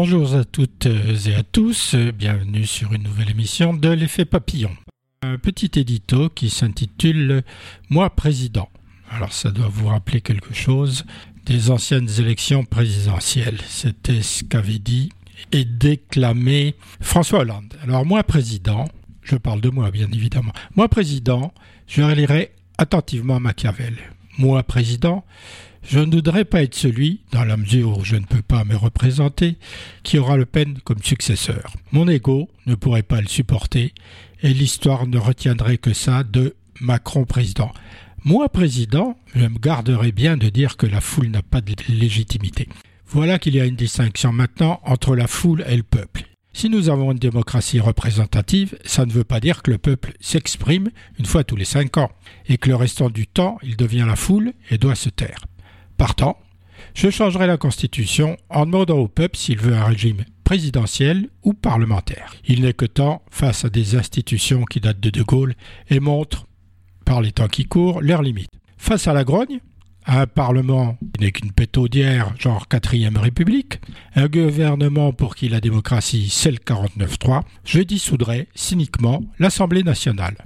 Bonjour à toutes et à tous, bienvenue sur une nouvelle émission de l'effet papillon. Un petit édito qui s'intitule Moi président. Alors ça doit vous rappeler quelque chose des anciennes élections présidentielles. C'était ce qu'avait dit et déclamé François Hollande. Alors moi président, je parle de moi bien évidemment, moi président, je relirai attentivement Machiavel. Moi président, je ne voudrais pas être celui, dans la mesure où je ne peux pas me représenter, qui aura Le Pen comme successeur. Mon ego ne pourrait pas le supporter, et l'histoire ne retiendrait que ça de Macron président. Moi président, je me garderai bien de dire que la foule n'a pas de légitimité. Voilà qu'il y a une distinction maintenant entre la foule et le peuple. Si nous avons une démocratie représentative, ça ne veut pas dire que le peuple s'exprime une fois tous les cinq ans, et que le restant du temps il devient la foule et doit se taire. Partant, je changerai la Constitution en demandant au peuple s'il veut un régime présidentiel ou parlementaire. Il n'est que temps, face à des institutions qui datent de De Gaulle et montrent, par les temps qui courent, leurs limites. Face à la grogne, à un Parlement qui n'est qu'une pétaudière, genre quatrième République, un gouvernement pour qui la démocratie c'est le 49-3, je dissoudrai cyniquement l'Assemblée nationale.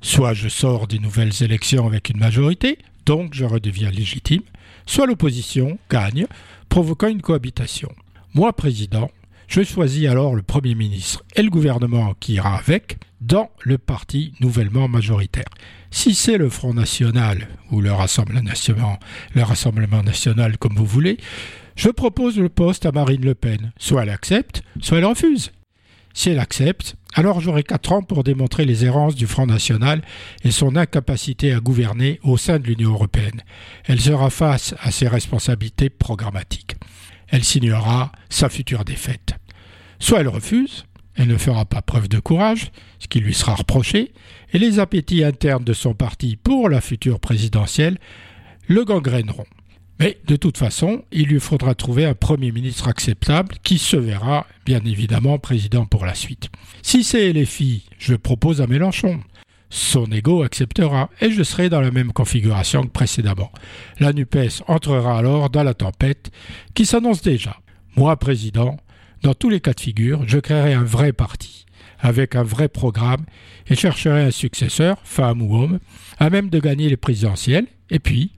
Soit je sors des nouvelles élections avec une majorité, donc je redeviens légitime, soit l'opposition gagne, provoquant une cohabitation. Moi, président, je choisis alors le Premier ministre et le gouvernement qui ira avec dans le parti nouvellement majoritaire. Si c'est le Front National ou le Rassemblement National, le Rassemblement National comme vous voulez, je propose le poste à Marine Le Pen. Soit elle accepte, soit elle refuse. Si elle accepte, alors j'aurai quatre ans pour démontrer les errances du Front National et son incapacité à gouverner au sein de l'Union européenne. Elle sera face à ses responsabilités programmatiques. Elle signera sa future défaite. Soit elle refuse, elle ne fera pas preuve de courage, ce qui lui sera reproché, et les appétits internes de son parti pour la future présidentielle le gangréneront. Mais de toute façon, il lui faudra trouver un Premier ministre acceptable qui se verra, bien évidemment, président pour la suite. Si c'est les filles, je propose à Mélenchon. Son ego acceptera et je serai dans la même configuration que précédemment. La NUPES entrera alors dans la tempête qui s'annonce déjà. Moi, président, dans tous les cas de figure, je créerai un vrai parti, avec un vrai programme, et chercherai un successeur, femme ou homme, à même de gagner les présidentielles, et puis,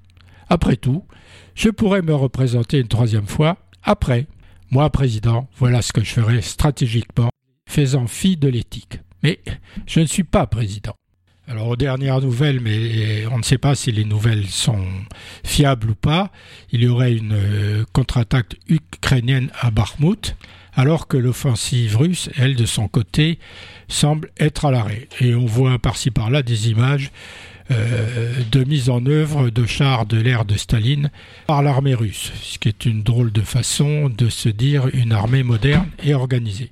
après tout, je pourrais me représenter une troisième fois après. Moi, président, voilà ce que je ferai stratégiquement, faisant fi de l'éthique. Mais je ne suis pas président. Alors aux dernières nouvelles, mais on ne sait pas si les nouvelles sont fiables ou pas, il y aurait une euh, contre-attaque ukrainienne à Bakhmut, alors que l'offensive russe, elle, de son côté, semble être à l'arrêt. Et on voit par-ci par-là des images de mise en œuvre de chars de l'ère de Staline par l'armée russe, ce qui est une drôle de façon de se dire une armée moderne et organisée.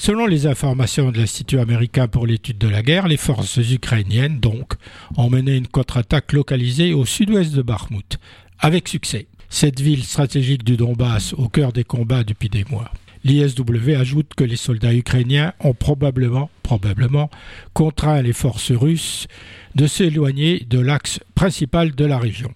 Selon les informations de l'Institut américain pour l'étude de la guerre, les forces ukrainiennes, donc, ont mené une contre-attaque localisée au sud-ouest de Bakhmut, avec succès. Cette ville stratégique du Donbass au cœur des combats depuis des mois. L'ISW ajoute que les soldats ukrainiens ont probablement, contraint les forces russes de s'éloigner de l'axe principal de la région.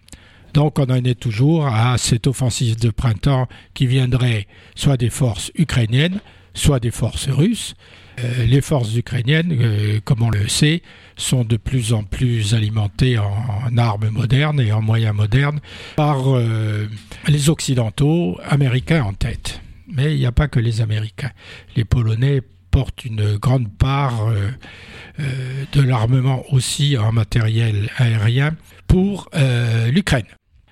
Donc on en est toujours à cette offensive de printemps qui viendrait soit des forces ukrainiennes, soit des forces russes. Euh, les forces ukrainiennes, euh, comme on le sait, sont de plus en plus alimentées en, armes modernes et en moyens modernes par euh, les Occidentaux, américains en tête. Mais il n'y a pas que les Américains. Les Polonais portent une grande part euh, euh, de l'armement aussi en matériel aérien pour euh, l'Ukraine.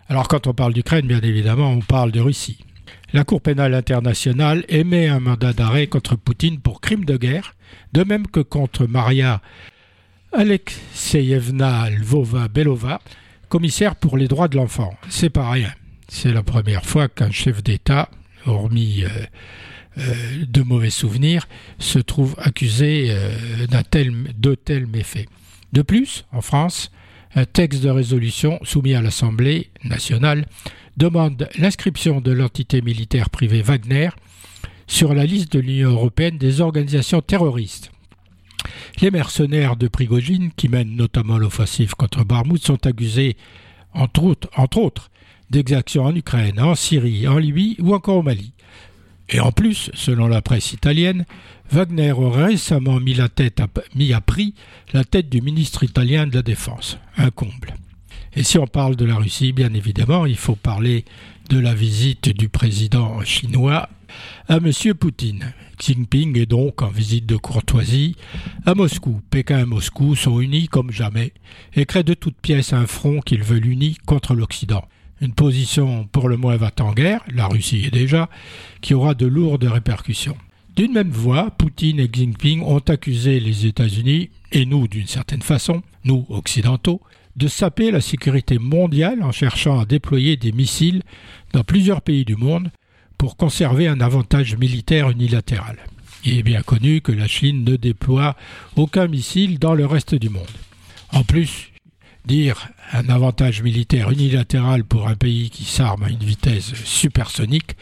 Alors quand on parle d'Ukraine, bien évidemment, on parle de Russie. La Cour pénale internationale émet un mandat d'arrêt contre Poutine pour crime de guerre, de même que contre Maria Alexeyevna Lvova-Belova, commissaire pour les droits de l'enfant. C'est pas rien. C'est la première fois qu'un chef d'État hormis euh, euh, de mauvais souvenirs, se trouve accusé euh, d'un tel, de tels méfaits. De plus, en France, un texte de résolution soumis à l'Assemblée nationale demande l'inscription de l'entité militaire privée Wagner sur la liste de l'Union européenne des organisations terroristes. Les mercenaires de Prigogine, qui mènent notamment l'offensive contre Barmoud, sont accusés, entre autres, entre autres d'exactions en Ukraine, en Syrie, en Libye ou encore au Mali. Et en plus, selon la presse italienne, Wagner aurait récemment mis, à prix la tête du ministre italien de la Défense. Un comble. Et si on parle de la Russie, bien évidemment, il faut parler de la visite du président chinois à M. Poutine. Xi Jinping est donc en visite de courtoisie à Moscou. Pékin et Moscou sont unis comme jamais et créent de toutes pièces un front qu'ils veulent uni contre l'Occident. Une position pour le moins va en guerre, la Russie est déjà, qui aura de lourdes répercussions. D'une même voix, Poutine et Xi Jinping ont accusé les États-Unis, et nous d'une certaine façon, nous occidentaux, de saper la sécurité mondiale en cherchant à déployer des missiles dans plusieurs pays du monde pour conserver un avantage militaire unilatéral. Il est bien connu que la Chine ne déploie aucun missile dans le reste du monde. En plus, dire un avantage militaire unilatéral pour un pays qui s'arme à une vitesse supersonique,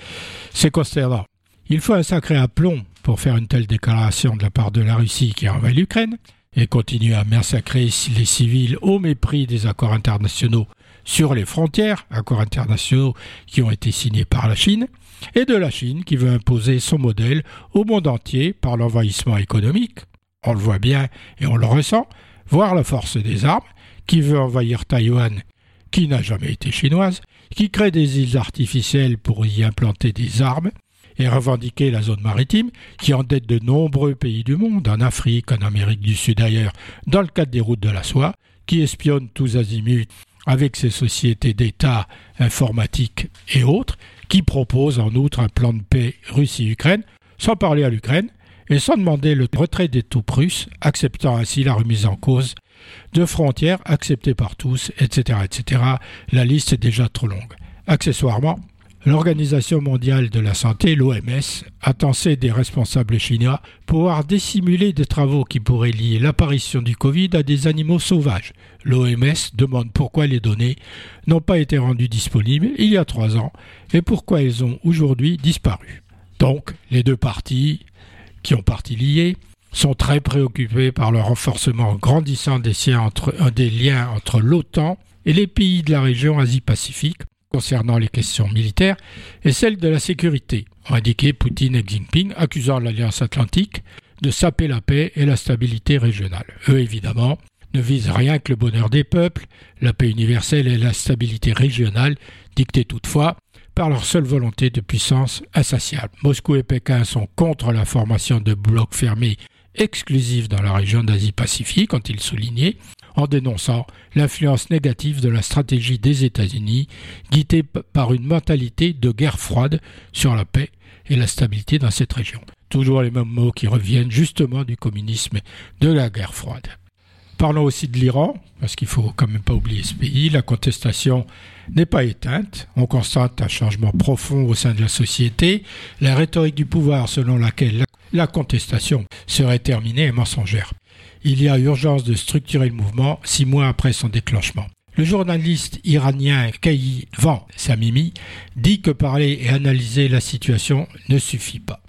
c'est consternant. Il faut un sacré aplomb pour faire une telle déclaration de la part de la Russie qui envahit l'Ukraine et continue à massacrer les civils au mépris des accords internationaux sur les frontières, accords internationaux qui ont été signés par la Chine, et de la Chine qui veut imposer son modèle au monde entier par l'envahissement économique, on le voit bien et on le ressent, voire la force des armes, qui veut envahir Taïwan, qui n'a jamais été chinoise, qui crée des îles artificielles pour y implanter des armes, et revendiquer la zone maritime, qui endette de nombreux pays du monde, en Afrique, en Amérique du Sud ailleurs, dans le cadre des routes de la soie, qui espionne tous azimuts avec ses sociétés d'État informatiques et autres, qui propose en outre un plan de paix Russie-Ukraine, sans parler à l'Ukraine, et sans demander le retrait des troupes russes, acceptant ainsi la remise en cause de frontières acceptées par tous, etc., etc. La liste est déjà trop longue. Accessoirement, L'Organisation mondiale de la santé, l'OMS, a tensé des responsables chinois pour pouvoir dissimuler des travaux qui pourraient lier l'apparition du Covid à des animaux sauvages. L'OMS demande pourquoi les données n'ont pas été rendues disponibles il y a trois ans et pourquoi elles ont aujourd'hui disparu. Donc, les deux parties, qui ont partie liées, sont très préoccupées par le renforcement grandissant des, des liens entre l'OTAN et les pays de la région Asie-Pacifique concernant les questions militaires et celles de la sécurité, ont indiqué Poutine et Jinping, accusant l'Alliance atlantique de saper la paix et la stabilité régionale. Eux, évidemment, ne visent rien que le bonheur des peuples, la paix universelle et la stabilité régionale, dictées toutefois par leur seule volonté de puissance insatiable. Moscou et Pékin sont contre la formation de blocs fermés exclusifs dans la région d'Asie-Pacifique, ont-ils souligné, en dénonçant l'influence négative de la stratégie des États-Unis, guidée par une mentalité de guerre froide sur la paix et la stabilité dans cette région. Toujours les mêmes mots qui reviennent justement du communisme de la guerre froide. Parlons aussi de l'Iran, parce qu'il faut quand même pas oublier ce pays. La contestation n'est pas éteinte. On constate un changement profond au sein de la société. La rhétorique du pouvoir selon laquelle la contestation serait terminée est mensongère il y a urgence de structurer le mouvement six mois après son déclenchement. Le journaliste iranien Van Samimi dit que parler et analyser la situation ne suffit pas.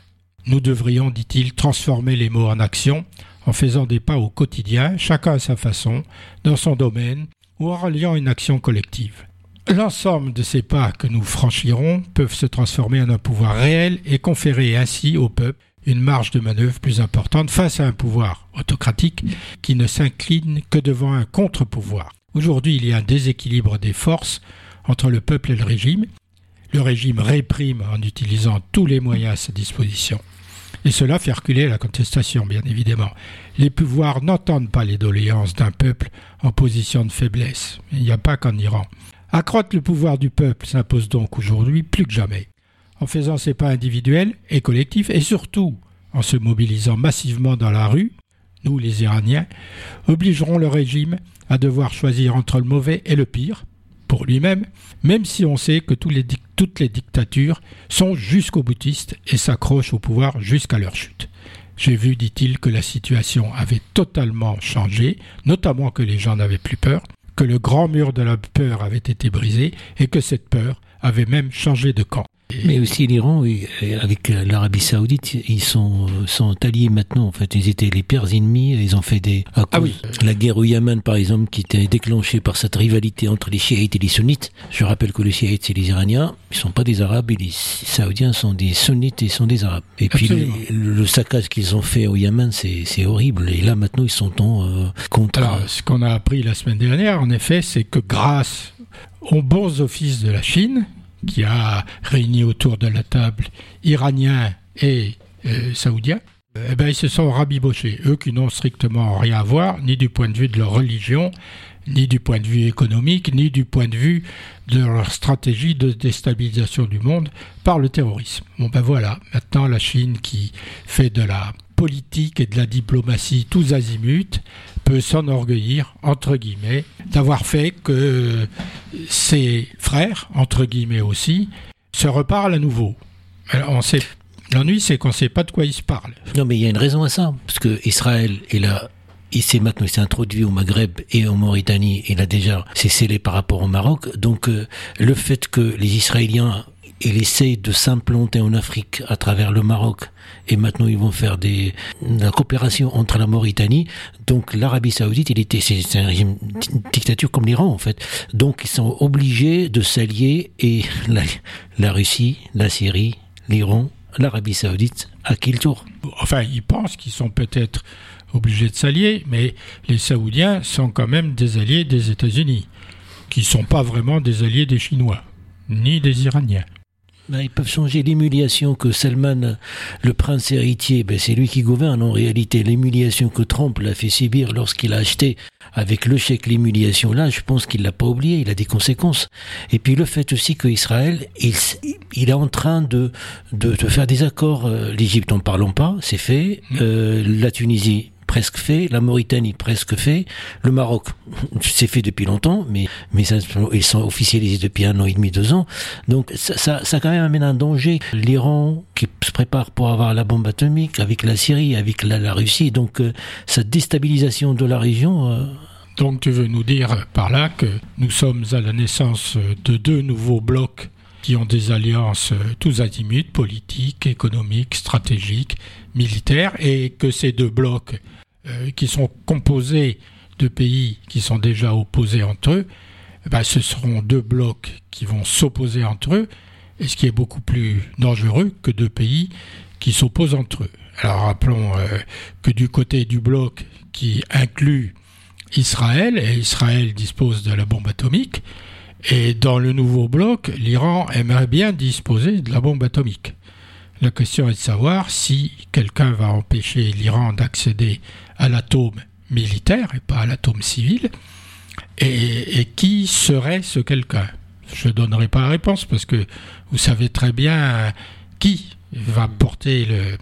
Nous devrions, dit-il, transformer les mots en action en faisant des pas au quotidien, chacun à sa façon, dans son domaine, ou en reliant une action collective. L'ensemble de ces pas que nous franchirons peuvent se transformer en un pouvoir réel et conférer ainsi au peuple une marge de manœuvre plus importante face à un pouvoir autocratique qui ne s'incline que devant un contre-pouvoir. Aujourd'hui, il y a un déséquilibre des forces entre le peuple et le régime. Le régime réprime en utilisant tous les moyens à sa disposition. Et cela fait reculer la contestation, bien évidemment. Les pouvoirs n'entendent pas les doléances d'un peuple en position de faiblesse. Il n'y a pas qu'en Iran. Accroître le pouvoir du peuple s'impose donc aujourd'hui plus que jamais en faisant ses pas individuels et collectifs, et surtout en se mobilisant massivement dans la rue, nous les Iraniens, obligerons le régime à devoir choisir entre le mauvais et le pire, pour lui-même, même si on sait que toutes les dictatures sont jusqu'au boutistes et s'accrochent au pouvoir jusqu'à leur chute. J'ai vu, dit-il, que la situation avait totalement changé, notamment que les gens n'avaient plus peur, que le grand mur de la peur avait été brisé et que cette peur avait même changé de camp. Mais aussi l'Iran, avec l'Arabie Saoudite, ils sont, sont alliés maintenant. En fait, ils étaient les pires ennemis. Ils ont fait des. ah oui. La guerre au Yémen, par exemple, qui était déclenchée par cette rivalité entre les chiites et les sunnites. Je rappelle que les chiites, c'est les Iraniens. Ils sont pas des Arabes et les Saoudiens sont des sunnites et sont des Arabes. Et puis le, saccage qu'ils ont fait au Yémen, c'est horrible. Et là, maintenant, ils sont en euh, contre. Alors, ce qu'on a appris la semaine dernière, en effet, c'est que grâce aux bons offices de la Chine, qui a réuni autour de la table Iraniens et euh, Saoudiens, eh ben, ils se sont rabibochés, eux qui n'ont strictement rien à voir, ni du point de vue de leur religion, ni du point de vue économique, ni du point de vue de leur stratégie de déstabilisation du monde par le terrorisme. Bon ben voilà, maintenant la Chine qui fait de la politique et de la diplomatie tous azimuts peut s'enorgueillir, entre guillemets, d'avoir fait que ses frères, entre guillemets aussi, se reparlent à nouveau. On sait, l'ennui c'est qu'on ne sait pas de quoi ils se parlent. Non mais il y a une raison à ça, parce que Israël est là il s'est maintenant s'est introduit au Maghreb et en Mauritanie, il a déjà s'est scellé par rapport au Maroc. Donc euh, le fait que les Israéliens il essaye de s'implanter en Afrique à travers le Maroc. Et maintenant ils vont faire des la coopération entre la Mauritanie. Donc l'Arabie Saoudite il était c'est un régime dictature comme l'Iran en fait. Donc ils sont obligés de s'allier et la, la Russie la Syrie l'Iran l'Arabie Saoudite à qui le tour. Enfin ils pensent qu'ils sont peut-être obligés de s'allier mais les Saoudiens sont quand même des alliés des États-Unis qui sont pas vraiment des alliés des Chinois ni des Iraniens ils peuvent changer l'humiliation que Salman, le prince héritier, ben, c'est lui qui gouverne en réalité. L'humiliation que Trump l'a fait subir lorsqu'il a acheté avec le chèque l'humiliation là, je pense qu'il l'a pas oublié, il a des conséquences. Et puis le fait aussi qu'Israël, il, il est en train de, de, de faire des accords. Euh, L'Égypte, en parlons pas, c'est fait. Mmh. Euh, la Tunisie, presque fait, la Mauritanie presque fait, le Maroc c'est fait depuis longtemps, mais mais ils sont officialisés depuis un an et demi, deux ans. Donc ça, ça, quand même amène un danger. L'Iran qui se prépare pour avoir la bombe atomique avec la Syrie, avec la, Russie, donc euh, cette déstabilisation de la région. Euh, donc tu veux nous dire par là que nous sommes à la naissance de deux nouveaux blocs qui ont des alliances euh, tous azimuts, politiques, économiques, stratégiques, militaires, et que ces deux blocs euh, qui sont composés de pays qui sont déjà opposés entre eux, eh ben, ce seront deux blocs qui vont s'opposer entre eux, et ce qui est beaucoup plus dangereux que deux pays qui s'opposent entre eux. Alors rappelons euh, que du côté du bloc qui inclut Israël, et Israël dispose de la bombe atomique, et dans le nouveau bloc, l'Iran aimerait bien disposer de la bombe atomique. La question est de savoir si quelqu'un va empêcher l'Iran d'accéder à l'atome militaire et pas à l'atome civil, et, qui serait ce quelqu'un? Je ne donnerai pas la réponse parce que vous savez très bien qui va porter le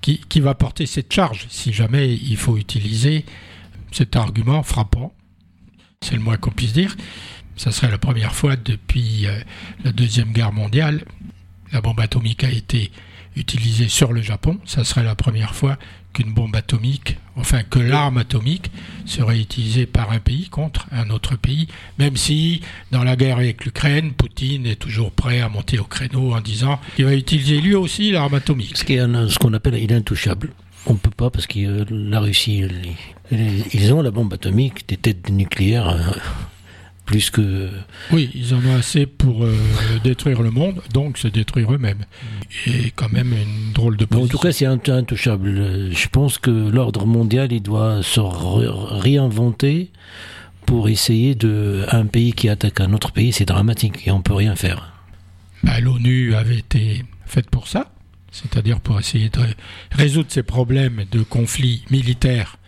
qui, qui va porter cette charge si jamais il faut utiliser cet argument frappant. C'est le moins qu'on puisse dire. Ça serait la première fois depuis euh, la Deuxième Guerre mondiale. La bombe atomique a été utilisée sur le Japon. Ça serait la première fois qu'une bombe atomique, enfin que l'arme atomique serait utilisée par un pays contre un autre pays, même si dans la guerre avec l'Ukraine, Poutine est toujours prêt à monter au créneau en disant qu'il va utiliser lui aussi l'arme atomique. Ce qu'on appelle il intouchable. On ne peut pas parce que la Russie, ils ont la bombe atomique, des têtes nucléaires euh, plus que... Oui, ils en ont assez pour euh, détruire le monde, donc se détruire eux-mêmes. Et quand même une drôle de position. En tout cas, c'est intouchable. Je pense que l'ordre mondial, il doit se réinventer pour essayer de... Un pays qui attaque un autre pays, c'est dramatique et on peut rien faire. Bah, L'ONU avait été faite pour ça, c'est-à-dire pour essayer de résoudre ces problèmes de conflits militaires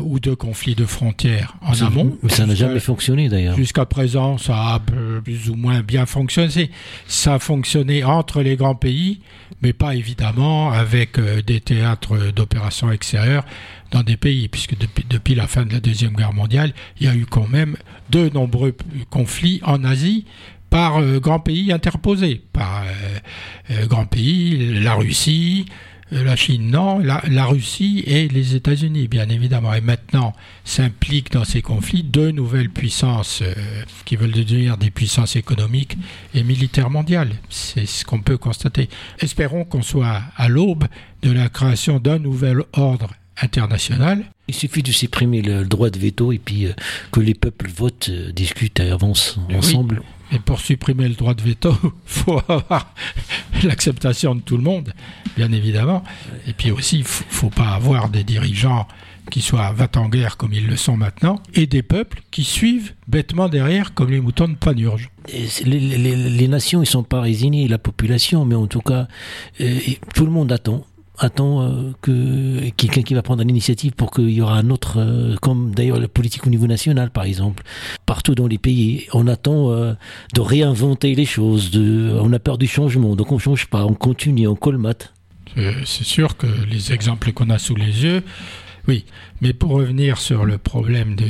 ou de conflits de frontières en amont. Mais ça n'a jamais fonctionné d'ailleurs. Jusqu'à présent, ça a plus ou moins bien fonctionné. Ça a fonctionné entre les grands pays, mais pas évidemment avec euh, des théâtres d'opérations extérieures dans des pays, puisque depuis, depuis, la fin de la Deuxième Guerre mondiale, il y a eu quand même de nombreux conflits en Asie par euh, grands pays interposés, par euh, grands pays, la Russie, la Chine, non, la, Russie et les États-Unis, bien évidemment. Et maintenant, s'impliquent dans ces conflits deux nouvelles puissances euh, qui veulent devenir des puissances économiques et militaires mondiales. C'est ce qu'on peut constater. Espérons qu'on soit à l'aube de la création d'un nouvel ordre international. Il suffit de supprimer le droit de veto et puis euh, que les peuples votent, euh, discutent et avancent ensemble. Et pour supprimer le droit de veto, il faut avoir l'acceptation de tout le monde, bien évidemment. Et puis aussi, il ne faut pas avoir des dirigeants qui soient va en guerre comme ils le sont maintenant, et des peuples qui suivent bêtement derrière comme les moutons de panurge. Les, nations, ils sont pas résignés, la population, mais en tout cas, euh, tout le monde attend attend euh, que quelqu'un qui va prendre l'initiative pour qu'il y aura un autre, euh, comme d'ailleurs la politique au niveau national par exemple, partout dans les pays, on attend euh, de réinventer les choses, on a peur du changement, donc on change pas, on continue, on colmate. C'est sûr que les exemples qu'on a sous les yeux, oui, mais pour revenir sur le problème de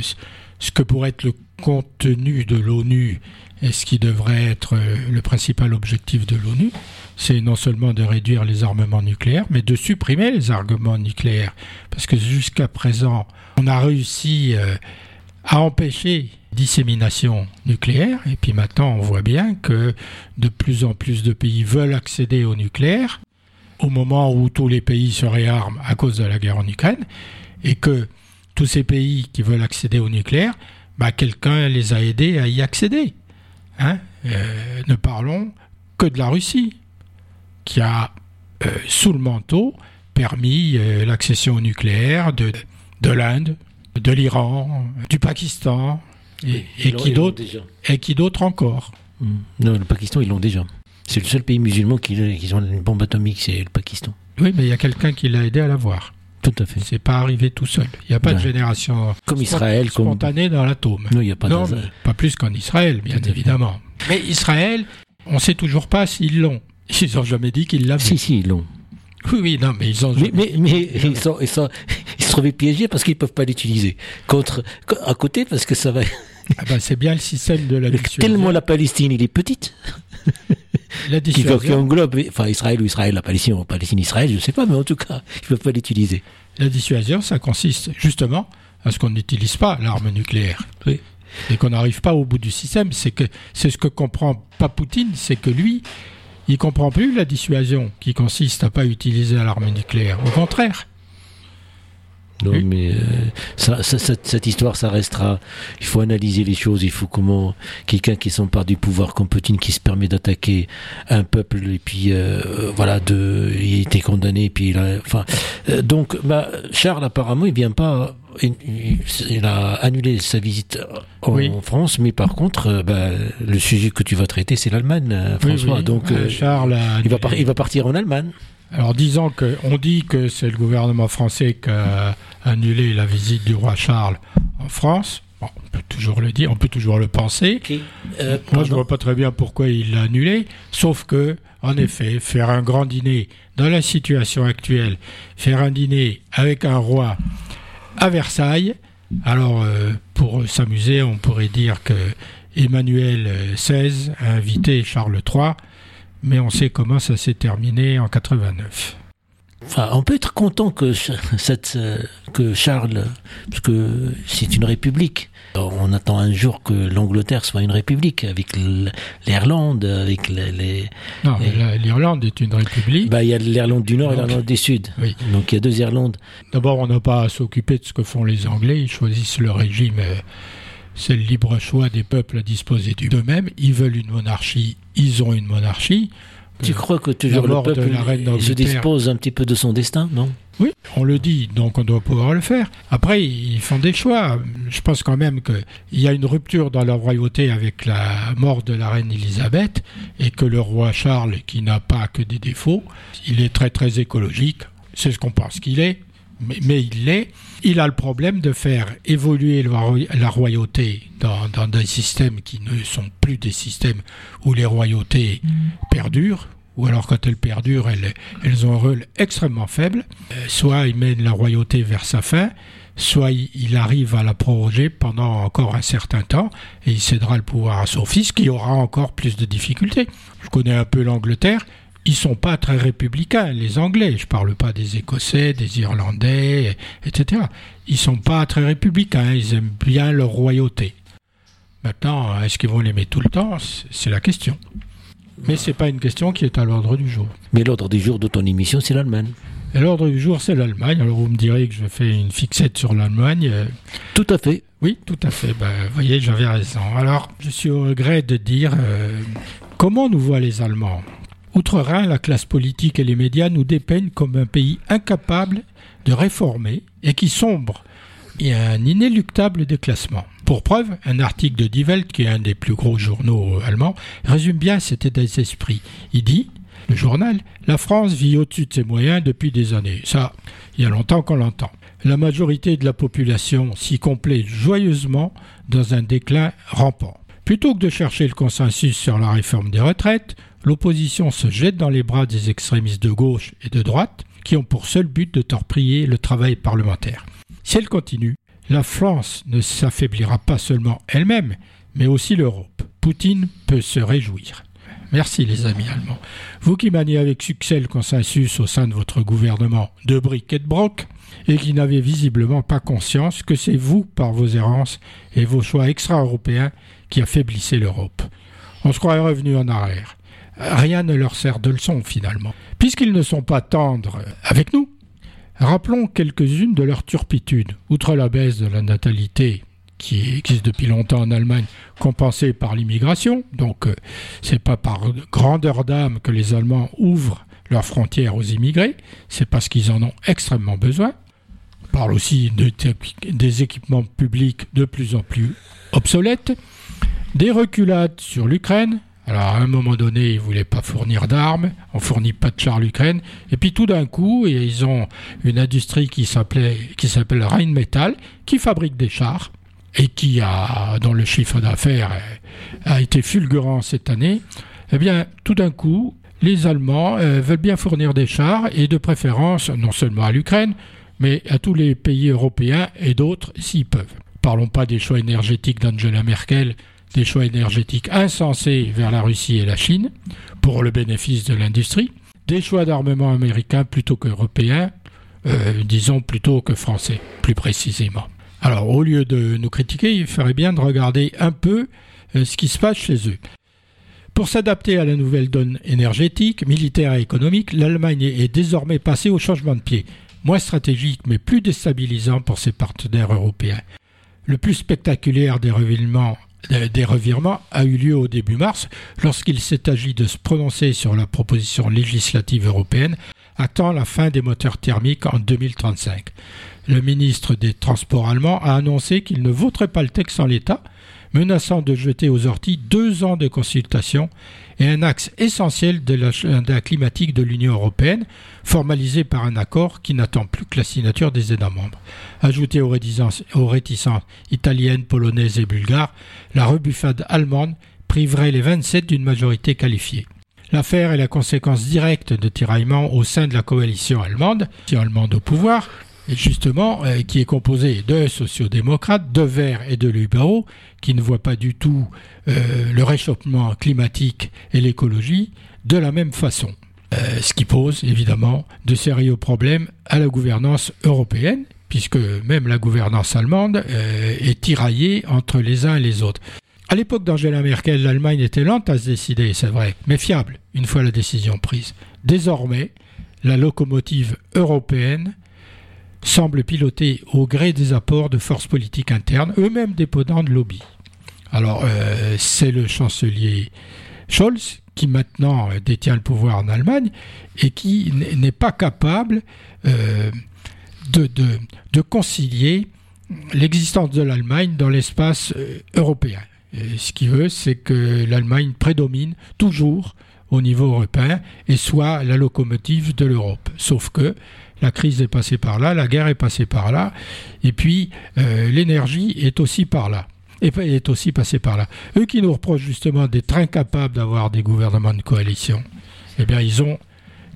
ce que pourrait être le contenu de l'ONU et ce qui devrait être le principal objectif de l'ONU, c'est non seulement de réduire les armements nucléaires, mais de supprimer les armements nucléaires. Parce que jusqu'à présent, on a réussi euh, à empêcher dissémination nucléaire, et puis maintenant on voit bien que de plus en plus de pays veulent accéder au nucléaire, au moment où tous les pays se réarment à cause de la guerre en Ukraine, et que tous ces pays qui veulent accéder au nucléaire, bah, quelqu'un les a aidés à y accéder. Hein euh, ne parlons que de la Russie qui a, euh, sous le manteau, permis euh, l'accession au nucléaire de, de l'Inde, de l'Iran, du Pakistan, et, qui d'autres, et qui d'autres encore? Hmm. Non, le Pakistan, ils l'ont déjà. C'est le seul pays musulman qui, qui ont une bombe atomique, c'est le Pakistan. Oui, mais il y a quelqu'un qui l'a aidé à l'avoir. Tout à fait. C'est pas arrivé tout seul. Il n'y a pas de génération comme Israël, spontanée dans l'atome. Non, il n'y a pas non, pas plus qu'en Israël, bien évidemment. Mais Israël, on ne sait toujours pas s'ils l'ont. Ils n'ont jamais dit qu'ils l'avaient. Si, si, ils l'ont. Oui, oui, non, mais ils ont. Mais, mais, mais ils, sont, ils, sont, ils se trouvaient piégés parce qu'ils ne peuvent pas l'utiliser. Contre, à côté, parce que ça va. Ah ben, c'est bien le système de la. Tellement la Palestine, il est petite. La dissuasion. Qui, englobe, enfin, Israël ou Israël, la Palestine, ou Palestine, Israël, je ne sais pas, mais en tout cas, ils ne peuvent pas l'utiliser. La dissuasion, ça consiste justement à ce qu'on n'utilise pas l'arme nucléaire. Oui. Et qu'on n'arrive pas au bout du système. C'est que, c'est ce que comprend pas Poutine, c'est que lui, il comprend plus la dissuasion qui consiste à pas utiliser l'arme nucléaire. Au contraire. Non, mais euh, ça, cette histoire, ça restera. Il faut analyser les choses. Il faut comment quelqu'un qui s'empare du pouvoir comme Poutine, qui se permet d'attaquer un peuple et puis euh, voilà, de, il a été condamné. Et puis il enfin, euh, donc, bah, Charles apparemment, il vient pas il a annulé sa visite en France, mais par contre, euh, bah, le sujet que tu vas traiter, c'est l'Allemagne, euh, François. Donc, euh, Charles il, va il va partir en Allemagne. Alors, disons que on dit que c'est le gouvernement français qui a annulé la visite du roi Charles en France. on peut toujours le dire, on peut toujours le penser. Moi, je ne vois pas très bien pourquoi il l'a annulé, sauf que, en effet, faire un grand dîner dans la situation actuelle, faire un dîner avec un roi à Versailles. Alors, euh, pour s'amuser, on pourrait dire que Emmanuel XVI a invité Charles III, mais on sait comment ça s'est terminé en 89 on peut être content que, cette, euh, que Charles, parce que c'est une république. On attend un jour que l'Angleterre soit une république avec l'Irlande, avec les. non, l'Irlande est une république. Bah, il y a l'Irlande du Nord et l'Irlande du Sud. Donc il y a deux Irlandes. D'abord, on n'a pas à s'occuper de ce que font les Anglais. Ils choisissent le régime. Euh, c'est le libre choix des peuples à disposer d'eux-mêmes. Ils veulent une monarchie, ils ont une monarchie. Tu crois que toujours le peuple se dispose un petit peu de son destin, non? Oui, on le dit, donc on doit pouvoir le faire. Après, ils font des choix. Je pense quand même qu'il y a une rupture dans la royauté avec la mort de la reine Elisabeth et que le roi Charles, qui n'a pas que des défauts, il est très très écologique. C'est ce qu'on pense qu'il est mais, il l'est. Il a le problème de faire évoluer la royauté dans, des systèmes qui ne sont plus des systèmes où les royautés perdurent, ou alors quand elles perdurent, elles, elles ont un rôle extrêmement faible. Euh, soit il mène la royauté vers sa fin, soit il arrive à la proroger pendant encore un certain temps et il cédera le pouvoir à son fils qui aura encore plus de difficultés. Je connais un peu l'Angleterre ils sont pas très républicains, les Anglais. Je parle pas des Écossais, des Irlandais, etc. Ils sont pas très républicains. Ils aiment bien leur royauté. Maintenant, est-ce qu'ils vont l'aimer tout le temps? C'est la question. Mais c'est pas une question qui est à l'ordre du jour. Mais l'ordre du jour de ton émission, c'est l'Allemagne. Et l'ordre du jour, c'est l'Allemagne. Alors vous me direz que je fais une fixette sur l'Allemagne. Tout à fait. Oui, tout à fait. Ben, vous voyez, j'avais raison. Alors, je suis au regret de dire euh, comment nous voient les Allemands? Outre-Rhin, la classe politique et les médias nous dépeignent comme un pays incapable de réformer et qui sombre et un inéluctable déclassement. Pour preuve, un article de Die Welt, qui est un des plus gros journaux allemands, résume bien cet état d'esprit. Il dit le journal, la France vit au-dessus de ses moyens depuis des années. Ça, il y a longtemps qu'on l'entend. La majorité de la population s'y complaît joyeusement dans un déclin rampant. Plutôt que de chercher le consensus sur la réforme des retraites, l'opposition se jette dans les bras des extrémistes de gauche et de droite qui ont pour seul but de torpiller le travail parlementaire. Si elle continue, la France ne s'affaiblira pas seulement elle-même, mais aussi l'Europe. Poutine peut se réjouir. Merci les amis allemands. Vous qui maniez avec succès le consensus au sein de votre gouvernement de briques et de broc, et qui n'avez visiblement pas conscience que c'est vous, par vos errances et vos choix extra-européens, qui affaiblissez l'Europe. On se croirait revenu en arrière. Rien ne leur sert de leçon finalement. Puisqu'ils ne sont pas tendres avec nous, rappelons quelques-unes de leurs turpitudes. Outre la baisse de la natalité qui existe depuis longtemps en Allemagne, compensée par l'immigration. Donc, euh, c'est pas par grandeur d'âme que les Allemands ouvrent leurs frontières aux immigrés, c'est parce qu'ils en ont extrêmement besoin. On parle aussi de, des équipements publics de plus en plus obsolètes, des reculades sur l'Ukraine. Alors à un moment donné, ils ne voulaient pas fournir d'armes, on fournit pas de chars à l'Ukraine, et puis tout d'un coup, ils ont une industrie qui s'appelle Rheinmetall, qui fabrique des chars, et qui a, dont le chiffre d'affaires a été fulgurant cette année, eh bien, tout d'un coup, les Allemands euh, veulent bien fournir des chars et de préférence non seulement à l'Ukraine, mais à tous les pays européens et d'autres s'ils peuvent. Parlons pas des choix énergétiques d'Angela Merkel, des choix énergétiques insensés vers la Russie et la Chine pour le bénéfice de l'industrie, des choix d'armement américains plutôt qu'européens, euh, disons plutôt que français, plus précisément. Alors, au lieu de nous critiquer, il ferait bien de regarder un peu euh, ce qui se passe chez eux. Pour s'adapter à la nouvelle donne énergétique, militaire et économique, l'Allemagne est désormais passée au changement de pied, moins stratégique mais plus déstabilisant pour ses partenaires européens. Le plus spectaculaire des revirements, des revirements a eu lieu au début mars, lorsqu'il s'est agi de se prononcer sur la proposition législative européenne attend la fin des moteurs thermiques en 2035. Le ministre des Transports allemand a annoncé qu'il ne voterait pas le texte en l'état, menaçant de jeter aux orties deux ans de consultation et un axe essentiel de l'agenda climatique de l'Union européenne, formalisé par un accord qui n'attend plus que la signature des États membres. Ajouté aux réticences, italiennes, polonaises et bulgares, la rebuffade allemande priverait les 27 d'une majorité qualifiée. L'affaire est la conséquence directe de tiraillements au sein de la coalition allemande, allemande au pouvoir, justement, euh, qui est composée de sociodémocrates, de verts et de libéraux, qui ne voient pas du tout euh, le réchauffement climatique et l'écologie de la même façon. Euh, ce qui pose évidemment de sérieux problèmes à la gouvernance européenne, puisque même la gouvernance allemande est tiraillée entre les uns et les autres. À l'époque d'Angela Merkel, l'Allemagne était lente à se décider, c'est vrai, mais fiable, une fois la décision prise. Désormais, la locomotive européenne semble piloter au gré des apports de forces politiques internes, eux-mêmes dépendants de lobby. Alors, euh, c'est le chancelier Scholz qui maintenant détient le pouvoir en Allemagne et qui n'est pas capable euh, de, de, concilier l'existence de l'Allemagne dans l'espace euh, européen ce qu'il veut, c'est que l'Allemagne prédomine toujours au niveau européen et soit la locomotive de l'Europe. Sauf que la crise est passée par là, la guerre est passée par là, et puis euh, l'énergie est aussi par là. Et est aussi passée par là. Eux qui nous reprochent justement d'être incapables d'avoir des gouvernements de coalition, eh bien ils ont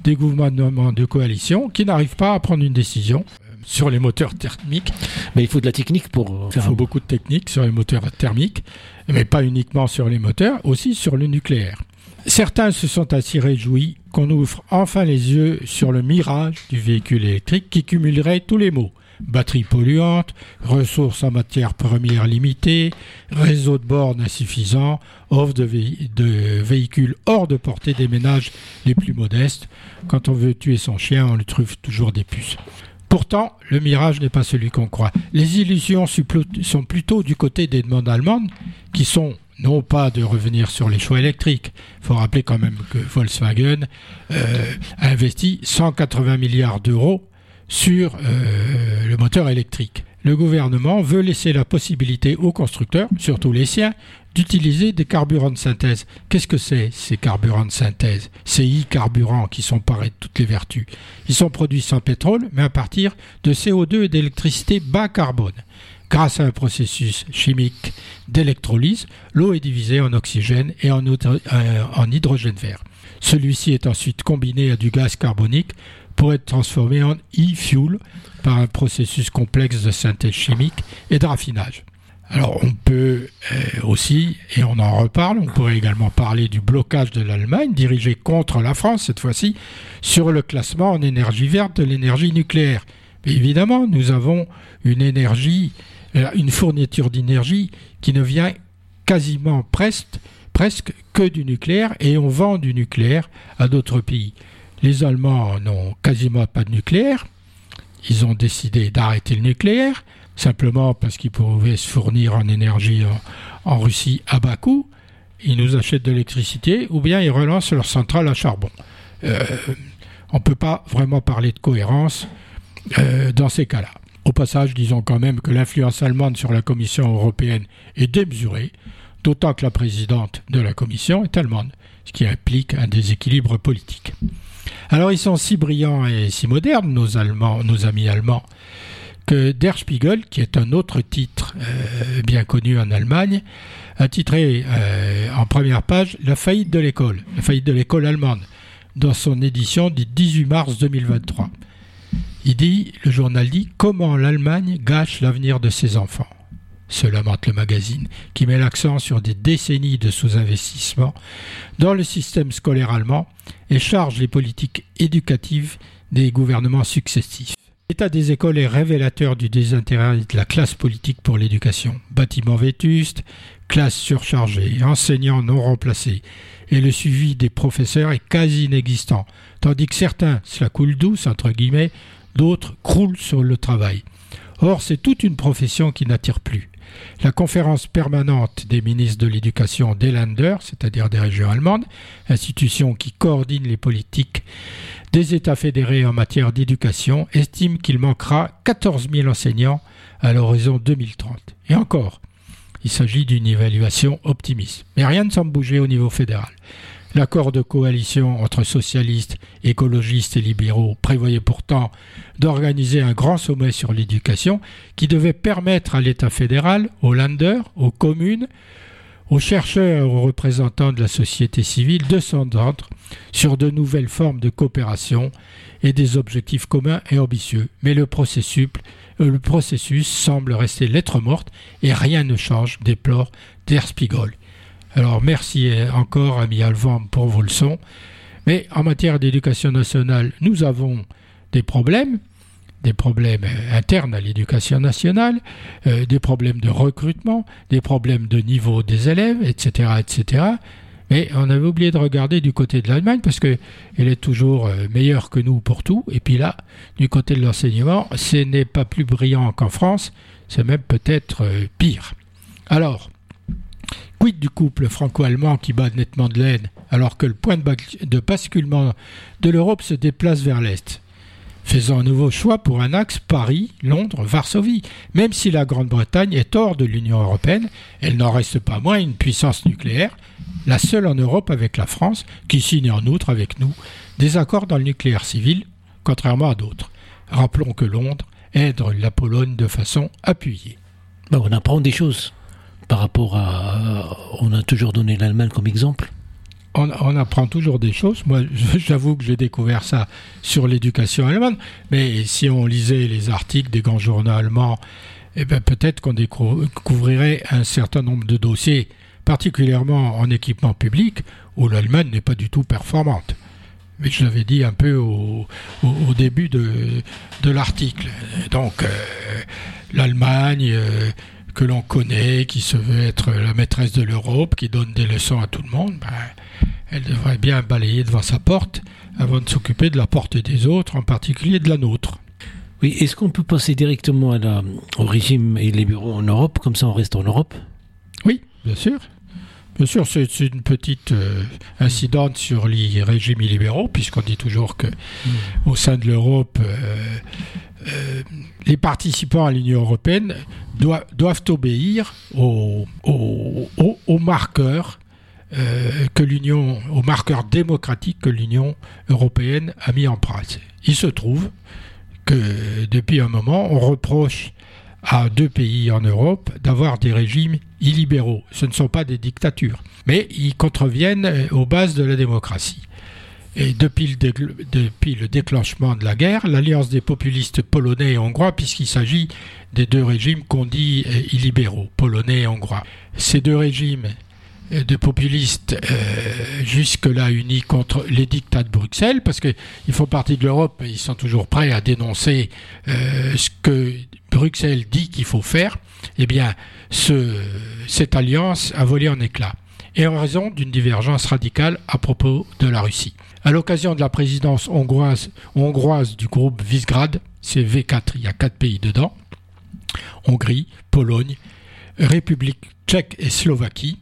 des gouvernements de coalition qui n'arrivent pas à prendre une décision sur les moteurs thermiques. Mais il faut de la technique pour faire. Il faut beaucoup de technique sur les moteurs thermiques, mais pas uniquement sur les moteurs, aussi sur le nucléaire. Certains se sont ainsi réjouis qu'on ouvre enfin les yeux sur le mirage du véhicule électrique qui cumulerait tous les maux. Batterie polluante, ressources en matières premières limitées, réseau de bornes insuffisant, offre de, véhicules hors de portée des ménages les plus modestes. Quand on veut tuer son chien, on lui trouve toujours des puces. Pourtant, le mirage n'est pas celui qu'on croit. Les illusions sont plutôt du côté des demandes allemandes, qui sont non pas de revenir sur les choix électriques. Il faut rappeler quand même que Volkswagen euh, a investi 180 milliards d'euros sur euh, le moteur électrique. Le gouvernement veut laisser la possibilité aux constructeurs, surtout les siens, d'utiliser des carburants de synthèse. Qu'est-ce que c'est ces carburants de synthèse? Ces e-carburants qui sont parés de toutes les vertus. Ils sont produits sans pétrole, mais à partir de CO2 et d'électricité bas carbone. Grâce à un processus chimique d'électrolyse, l'eau est divisée en oxygène et en, euh, en hydrogène vert. Celui-ci est ensuite combiné à du gaz carbonique pour être transformé en e-fuel par un processus complexe de synthèse chimique et de raffinage. Alors on peut euh, aussi, et on en reparle, on pourrait également parler du blocage de l'Allemagne dirigé contre la France cette fois-ci sur le classement en énergie verte de l'énergie nucléaire. Mais évidemment, nous avons une énergie, une fourniture d'énergie qui ne vient quasiment presque, que du nucléaire et on vend du nucléaire à d'autres pays. Les Allemands n'ont quasiment pas de nucléaire. Ils ont décidé d'arrêter le nucléaire simplement parce qu'ils pouvaient se fournir en énergie en, Russie à bas coût, ils nous achètent de l'électricité, ou bien ils relancent leur centrale à charbon. Euh, on ne peut pas vraiment parler de cohérence euh, dans ces cas-là. Passage, disons quand même que l'influence allemande sur la Commission européenne est démesurée, d'autant que la présidente de la Commission est allemande, ce qui implique un déséquilibre politique. Alors ils sont si brillants et si modernes, nos, Allemands, nos amis allemands, que Der Spiegel, qui est un autre titre euh, bien connu en Allemagne, a titré euh, en première page La faillite de l'école, la faillite de l'école allemande, dans son édition du 18 mars 2023. Il dit, le journal dit, comment l'Allemagne gâche l'avenir de ses enfants. Se lamente le magazine, qui met l'accent sur des décennies de sous-investissement dans le système scolaire allemand et charge les politiques éducatives des gouvernements successifs. L'état des écoles est révélateur du désintérêt de la classe politique pour l'éducation. Bâtiments vétustes, classes surchargées, enseignants non remplacés, et le suivi des professeurs est quasi inexistant, tandis que certains, cela coule douce, entre guillemets, d'autres croulent sur le travail. Or, c'est toute une profession qui n'attire plus. La conférence permanente des ministres de l'éducation des Länder, c'est-à-dire des régions allemandes, institution qui coordonne les politiques des États fédérés en matière d'éducation, estime qu'il manquera 14 000 enseignants à l'horizon 2030. Et encore, il s'agit d'une évaluation optimiste. Mais rien ne semble bouger au niveau fédéral. L'accord de coalition entre socialistes, écologistes et libéraux prévoyait pourtant d'organiser un grand sommet sur l'éducation qui devait permettre à l'État fédéral, aux Länder, aux communes, aux chercheurs aux représentants de la société civile de s'entendre sur de nouvelles formes de coopération et des objectifs communs et ambitieux. Mais le processus, euh, le processus semble rester lettre morte et rien ne change, déplore Der Spiegel. Alors merci encore, ami Alvan, pour vos leçons. Mais en matière d'éducation nationale, nous avons des problèmes, des problèmes internes à l'éducation nationale, euh, des problèmes de recrutement, des problèmes de niveau des élèves, etc., etc. Mais on avait oublié de regarder du côté de l'Allemagne parce qu'elle est toujours euh, meilleure que nous pour tout. Et puis là, du côté de l'enseignement, ce n'est pas plus brillant qu'en France, c'est même peut-être euh, pire. Alors, Quid du couple franco-allemand qui bat nettement de l'aine alors que le point de basculement de l'Europe se déplace vers l'Est? Faisant un nouveau choix pour un axe Paris-Londres-Varsovie. Même si la Grande-Bretagne est hors de l'Union européenne, elle n'en reste pas moins une puissance nucléaire, la seule en Europe avec la France, qui signe en outre avec nous des accords dans le nucléaire civil, contrairement à d'autres. Rappelons que Londres aide la Pologne de façon appuyée. On apprend des choses par rapport à... On a toujours donné l'Allemagne comme exemple on, apprend toujours des choses. Moi, j'avoue que j'ai découvert ça sur l'éducation allemande, mais si on lisait les articles des grands journaux allemands, eh ben, peut-être qu'on découvrirait un certain nombre de dossiers particulièrement en équipement public, où l'Allemagne n'est pas du tout performante. Mais je l'avais dit un peu au, début de, l'article. Donc, euh, l'Allemagne, euh, que l'on connaît, qui se veut être la maîtresse de l'Europe, qui donne des leçons à tout le monde, ben, elle devrait bien balayer devant sa porte avant de s'occuper de la porte des autres, en particulier de la nôtre. Oui, est-ce qu'on peut passer directement à au régime et les bureaux en Europe, comme ça on reste en Europe? Oui, bien sûr. Bien sûr, c'est une petite euh, incidente sur les régimes illibéraux, puisqu'on dit toujours que mm. au sein de l'Europe, euh, euh, les participants à l'Union européenne doivent, obéir aux, marqueurs que l'Union, aux marqueurs démocratiques que l'Union européenne a mis en place. Il se trouve que depuis un moment, on reproche à deux pays en Europe d'avoir des régimes illibéraux. Ce ne sont pas des dictatures, mais ils contreviennent aux bases de la démocratie. Et depuis le, déclenchement de la guerre, l'alliance des populistes polonais et hongrois, puisqu'il s'agit des deux régimes qu'on dit euh, illibéraux, polonais et hongrois. Ces deux régimes de populistes euh, jusque-là unis contre les dictats de Bruxelles, parce qu'ils font partie de l'Europe, ils sont toujours prêts à dénoncer euh, ce que Bruxelles dit qu'il faut faire, eh bien, ce, cette alliance a volé en éclats, et en raison d'une divergence radicale à propos de la Russie. À l'occasion de la présidence hongroise, du groupe Visegrad, c'est V4, il y a quatre pays dedans, Hongrie, Pologne, République tchèque et Slovaquie,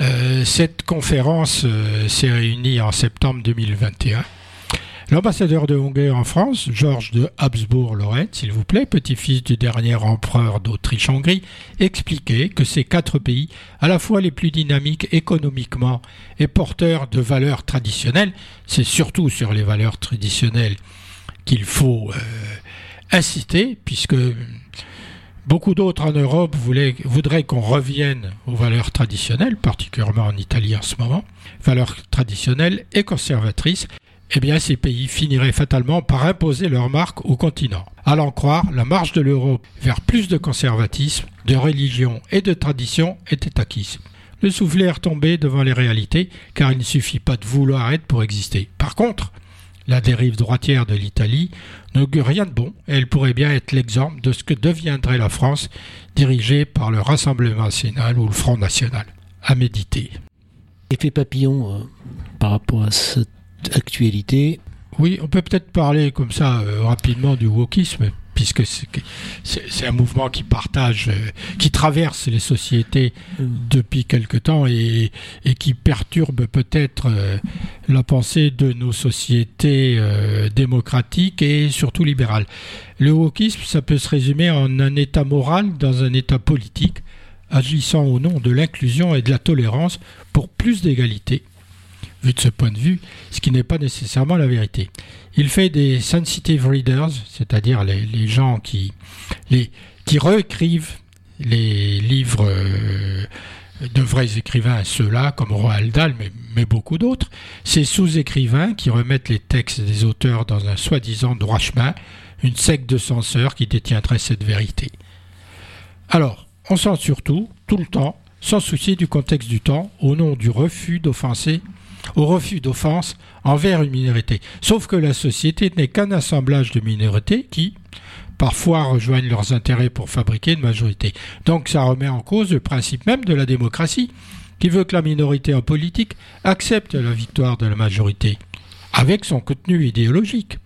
euh, cette conférence euh, s'est réunie en septembre 2021. L'ambassadeur de Hongrie en France, Georges de Habsbourg-Lorraine, s'il vous plaît, petit-fils du dernier empereur d'Autriche-Hongrie, expliquait que ces quatre pays, à la fois les plus dynamiques économiquement et porteurs de valeurs traditionnelles, c'est surtout sur les valeurs traditionnelles qu'il faut euh, inciter, puisque Beaucoup d'autres en Europe voudraient qu'on revienne aux valeurs traditionnelles, particulièrement en Italie en ce moment, valeurs traditionnelles et conservatrices. Eh bien, ces pays finiraient fatalement par imposer leur marque au continent. À l'en croire, la marche de l'Europe vers plus de conservatisme, de religion et de tradition était acquise. Le soufflet est retombé devant les réalités, car il ne suffit pas de vouloir être pour exister. Par contre, la dérive droitière de l'Italie n'augure rien de bon et elle pourrait bien être l'exemple de ce que deviendrait la France dirigée par le Rassemblement national ou le Front national. À méditer. Effet papillon euh, par rapport à cette actualité. Oui, on peut peut-être parler comme ça euh, rapidement du wokisme puisque c'est un mouvement qui partage, euh, qui traverse les sociétés mm. depuis quelque temps et, qui perturbe peut-être euh, la pensée de nos sociétés démocratiques et surtout libérales. Le wokisme, ça peut se résumer en un état moral dans un état politique, agissant au nom de l'inclusion et de la tolérance pour plus d'égalité vu de ce point de vue, ce qui n'est pas nécessairement la vérité. Il fait des sensitive readers, c'est-à-dire les, gens qui, les, réécrivent les livres euh, de vrais écrivains, ceux-là, comme Roald Dahl, mais, mais beaucoup d'autres. Ces sous-écrivains qui remettent les textes des auteurs dans un soi-disant droit chemin, une secte de censeurs qui détiendrait cette vérité. Alors, on sent surtout, tout le temps, sans souci du contexte du temps, au nom du refus d'offenser au refus d'offense envers une minorité. Sauf que la société n'est qu'un assemblage de minorités qui, parfois, rejoignent leurs intérêts pour fabriquer une majorité. Donc ça remet en cause le principe même de la démocratie, qui veut que la minorité en politique accepte la victoire de la majorité, avec son contenu idéologique.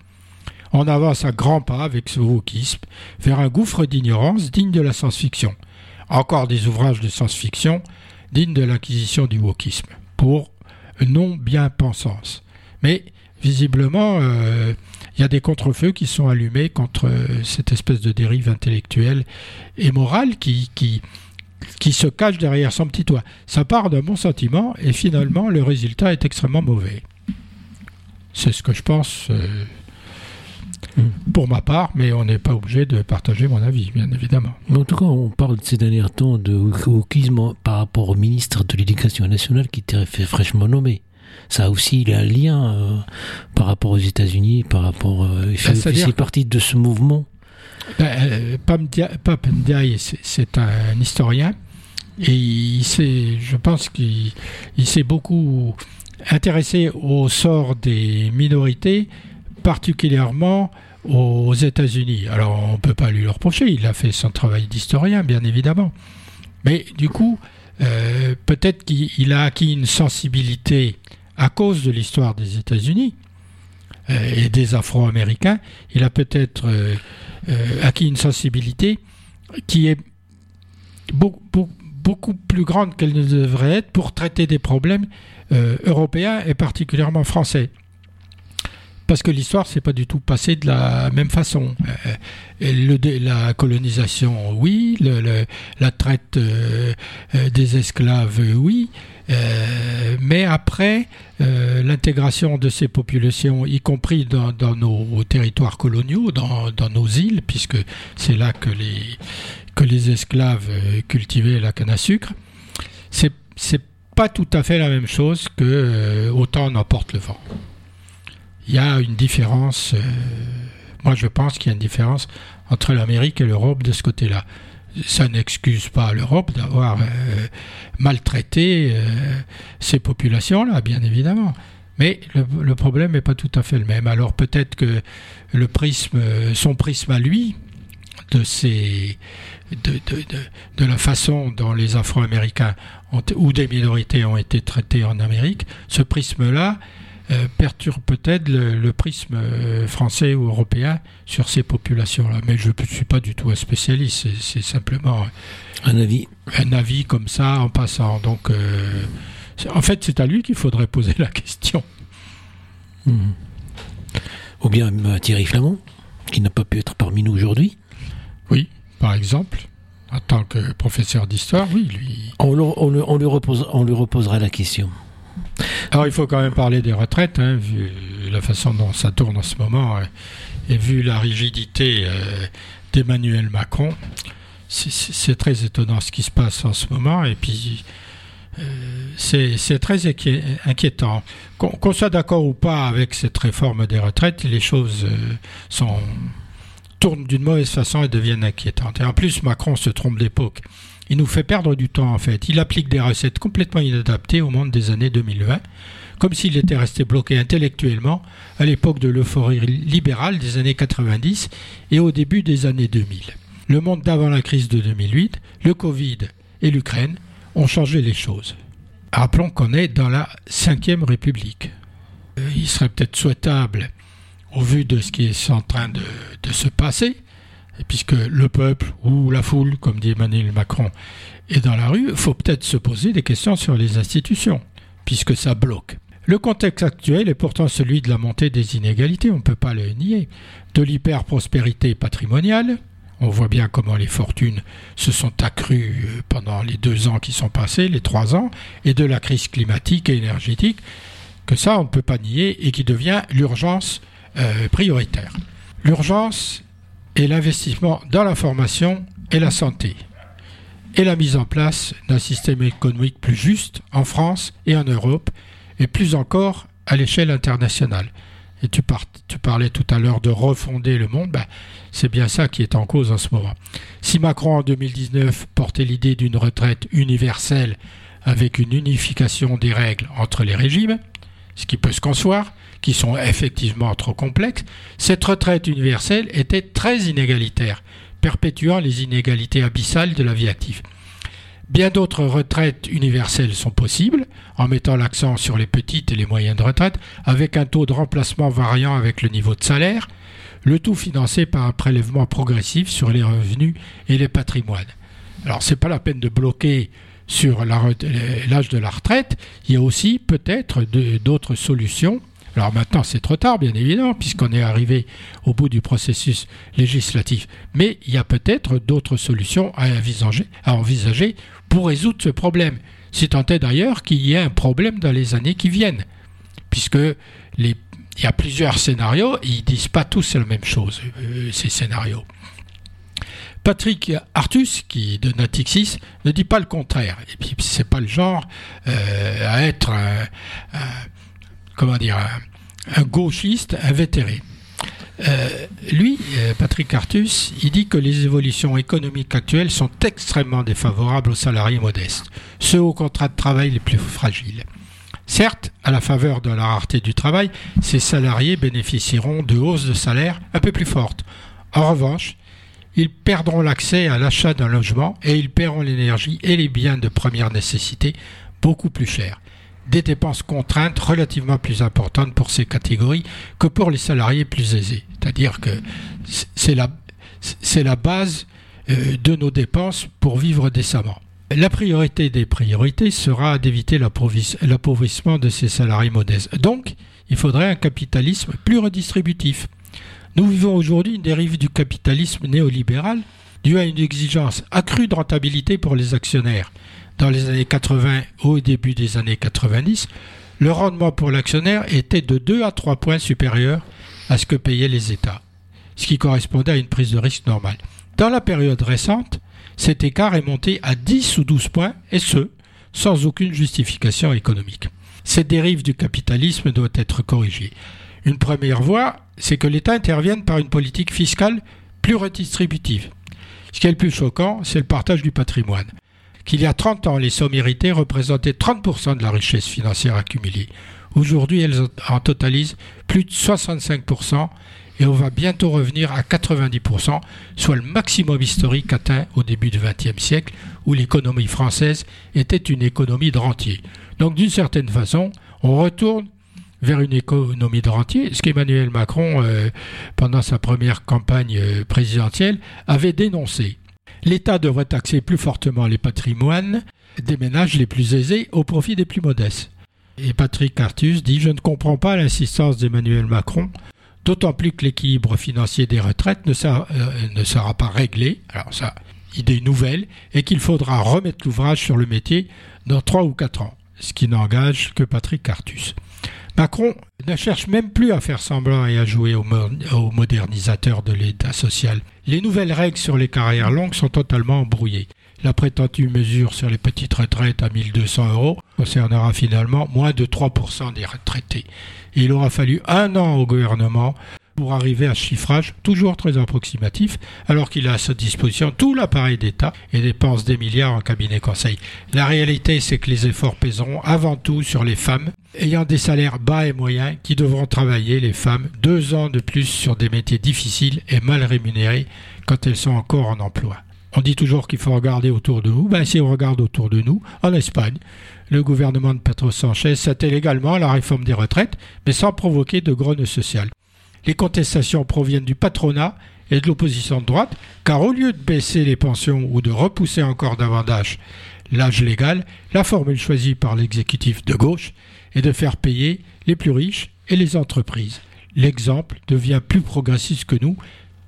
On avance à grands pas avec ce wokisme vers un gouffre d'ignorance digne de la science-fiction. Encore des ouvrages de science-fiction dignes de l'acquisition du wokisme, pour non-bien-pensance. Mais visiblement, euh, il y a des contrefeux qui sont allumés contre euh, cette espèce de dérive intellectuelle et morale qui, qui, qui se cache derrière son petit toit. Ça part d'un bon sentiment et finalement le résultat est extrêmement mauvais. C'est ce que je pense euh, pour ma part, mais on n'est pas obligé de partager mon avis, bien évidemment. en tout cas, on parle de ces derniers temps de wokisme par rapport au ministre de l'Éducation nationale qui était fraîchement nommé. Ça aussi, il a un lien euh, par rapport aux États-Unis, par rapport. Euh, il fait, partie de ce mouvement. Ben, euh, Pap Ndiaye, c'est un historien Et il je pense qu'il s'est beaucoup intéressé au sort des minorités, particulièrement aux États-Unis. Alors on ne peut pas lui le reprocher, il a fait son travail d'historien, bien évidemment. Mais du coup, euh, peut-être qu'il a acquis une sensibilité à cause de l'histoire des États-Unis euh, et des Afro-Américains. Il a peut-être euh, acquis une sensibilité qui est beaucoup, beaucoup plus grande qu'elle ne devrait être pour traiter des problèmes européens et particulièrement français parce que l'histoire s'est pas du tout passée de la même façon. Euh, le, la colonisation, oui, la traite euh, euh, des esclaves, oui, mais après l'intégration de ces populations, y compris dans, nos territoires coloniaux, dans, nos îles, puisque c'est là que les esclaves cultivaient la canne à sucre, c'est pas tout à fait la même chose que autant n'emporte le vent il y a une différence. Euh, moi, je pense qu'il y a une différence entre l'Amérique et l'Europe de ce côté-là. Ça n'excuse pas l'Europe d'avoir euh, maltraité euh, ces populations-là, bien évidemment. Mais le, problème n'est pas tout à fait le même. Alors peut-être que le prisme, son prisme à lui, de, ces, de, de, de, la façon dont les Afro-Américains ou des minorités ont été traités en Amérique, ce prisme-là, perturbe peut-être le, prisme euh, français ou européen sur ces populations-là. Mais je ne suis pas du tout un spécialiste, c'est simplement un avis. Un avis comme ça en passant. Donc, euh, en fait, c'est à lui qu'il faudrait poser la question. Hmm. Ou bien Thierry Flamand, qui n'a pas pu être parmi nous aujourd'hui. Oui, par exemple. En tant que professeur d'histoire, oui, lui. On, on, lui repose, on lui reposera la question. Alors il faut quand même parler des retraites, hein, vu la façon dont ça tourne en ce moment, euh, et vu la rigidité euh, d'Emmanuel Macron. C'est très étonnant ce qui se passe en ce moment, et puis euh, c'est très inquiétant. Qu'on soit d'accord ou pas avec cette réforme des retraites, les choses sont, tournent d'une mauvaise façon et deviennent inquiétantes. Et en plus, Macron se trompe d'époque. Il nous fait perdre du temps en fait. Il applique des recettes complètement inadaptées au monde des années 2020, comme s'il était resté bloqué intellectuellement à l'époque de l'euphorie libérale des années 90 et au début des années 2000. Le monde d'avant la crise de 2008, le Covid et l'Ukraine ont changé les choses. Rappelons qu'on est dans la Ve République. Euh, il serait peut-être souhaitable, au vu de ce qui est en train de, de se passer, puisque le peuple ou la foule, comme dit Emmanuel Macron, est dans la rue, faut peut-être se poser des questions sur les institutions, puisque ça bloque. Le contexte actuel est pourtant celui de la montée des inégalités, on ne peut pas le nier, de l'hyper-prospérité patrimoniale, on voit bien comment les fortunes se sont accrues euh, pendant les deux ans qui sont passés, les trois ans, et de la crise climatique et énergétique, que ça on ne peut pas nier et qui devient l'urgence euh, prioritaire. L'urgence et l'investissement dans la formation et la santé, et la mise en place d'un système économique plus juste en France et en Europe, et plus encore à l'échelle internationale. Et tu, parlais tout à l'heure de refonder le monde, ben, c'est bien ça qui est en cause en ce moment. Si Macron en 2019 portait l'idée d'une retraite universelle avec une unification des règles entre les régimes, ce qui peut se concevoir, qui sont effectivement trop complexes, cette retraite universelle était très inégalitaire, perpétuant les inégalités abyssales de la vie active. Bien d'autres retraites universelles sont possibles, en mettant l'accent sur les petites et les moyennes retraites, avec un taux de remplacement variant avec le niveau de salaire, le tout financé par un prélèvement progressif sur les revenus et les patrimoines. Alors c'est pas la peine de bloquer sur l'âge de la retraite, il y a aussi peut-être d'autres solutions alors maintenant, c'est trop tard, bien évidemment, puisqu'on est arrivé au bout du processus législatif. Mais il y a peut-être d'autres solutions à envisager, pour résoudre ce problème. Si tant est d'ailleurs qu'il y ait un problème dans les années qui viennent, puisque il y a plusieurs scénarios, et ils disent pas tous la même chose, euh, ces scénarios. Patrick Artus, qui de Natixis, ne dit pas le contraire. Et puis c'est pas le genre euh, à être comment dire, un, gauchiste invétéré. Euh, lui, euh, Patrick Artus, il dit que les évolutions économiques actuelles sont extrêmement défavorables aux salariés modestes, ceux aux contrats de travail les plus fragiles. Certes, à la faveur de la rareté du travail, ces salariés bénéficieront de hausses de salaire un peu plus fortes. En revanche, ils perdront l'accès à l'achat d'un logement et ils paieront l'énergie et les biens de première nécessité beaucoup plus cher. Des dépenses contraintes relativement plus importantes pour ces catégories que pour les salariés plus aisés. C'est-à-dire que c'est la, base euh, de nos dépenses pour vivre décemment. La priorité des priorités sera d'éviter l'appauvrissement de ces salariés modestes. Donc, il faudrait un capitalisme plus redistributif. Nous vivons aujourd'hui une dérive du capitalisme néolibéral due à une exigence accrue de rentabilité pour les actionnaires. Dans les années 80 au début des années 90, le rendement pour l'actionnaire était de 2 à 3 points supérieur à ce que payaient les États, ce qui correspondait à une prise de risque normale. Dans la période récente, cet écart est monté à 10 ou 12 points, et ce, sans aucune justification économique. Cette dérive du capitalisme doit être corrigée. Une première voie, c'est que l'État intervienne par une politique fiscale plus redistributive. Ce qui est le plus choquant, c'est le partage du patrimoine. Qu'il y a 30 ans, les sommes héritées représentaient 30% de la richesse financière accumulée. Aujourd'hui, elles en totalisent plus de 65% et on va bientôt revenir à 90%, soit le maximum historique atteint au début du XXe siècle, où l'économie française était une économie de rentier. Donc d'une certaine façon, on retourne vers une économie de rentier, ce qu'Emmanuel Macron, euh, pendant sa première campagne euh, présidentielle, avait dénoncé. L'État devrait taxer plus fortement les patrimoines des ménages les plus aisés au profit des plus modestes. Et Patrick Artus dit Je ne comprends pas l'insistance d'Emmanuel Macron, d'autant plus que l'équilibre financier des retraites ne sera, euh, pas réglé. Alors, ça, idée nouvelle, et qu'il faudra remettre l'ouvrage sur le métier dans trois ou quatre ans, ce qui n'engage que Patrick Artus. Macron ne cherche même plus à faire semblant et à jouer au, modernisateur de l'État social. Les nouvelles règles sur les carrières longues sont totalement embrouillées. La prétendue mesure sur les petites retraites à 1200 euros concernera finalement moins de 3% des retraités. il aura fallu un an au gouvernement pour arriver à ce chiffrage toujours très approximatif, alors qu'il a à sa disposition tout l'appareil d'État et dépense des milliards en cabinet conseil. La réalité, c'est que les efforts pèseront avant tout sur les femmes ayant des salaires bas et moyens qui devront travailler, les femmes, deux ans de plus sur des métiers difficiles et mal rémunérés quand elles sont encore en emploi. On dit toujours qu'il faut regarder autour de nous. Ben, si on regarde autour de nous, en Espagne, le gouvernement de Pedro Sanchez s'attelle également à la réforme des retraites, mais sans provoquer de grogne sociale. Les contestations proviennent du patronat et de l'opposition de droite, car au lieu de baisser les pensions ou de repousser encore davantage l'âge légal, la formule choisie par l'exécutif de gauche est de faire payer les plus riches et les entreprises. L'exemple devient plus progressiste que nous,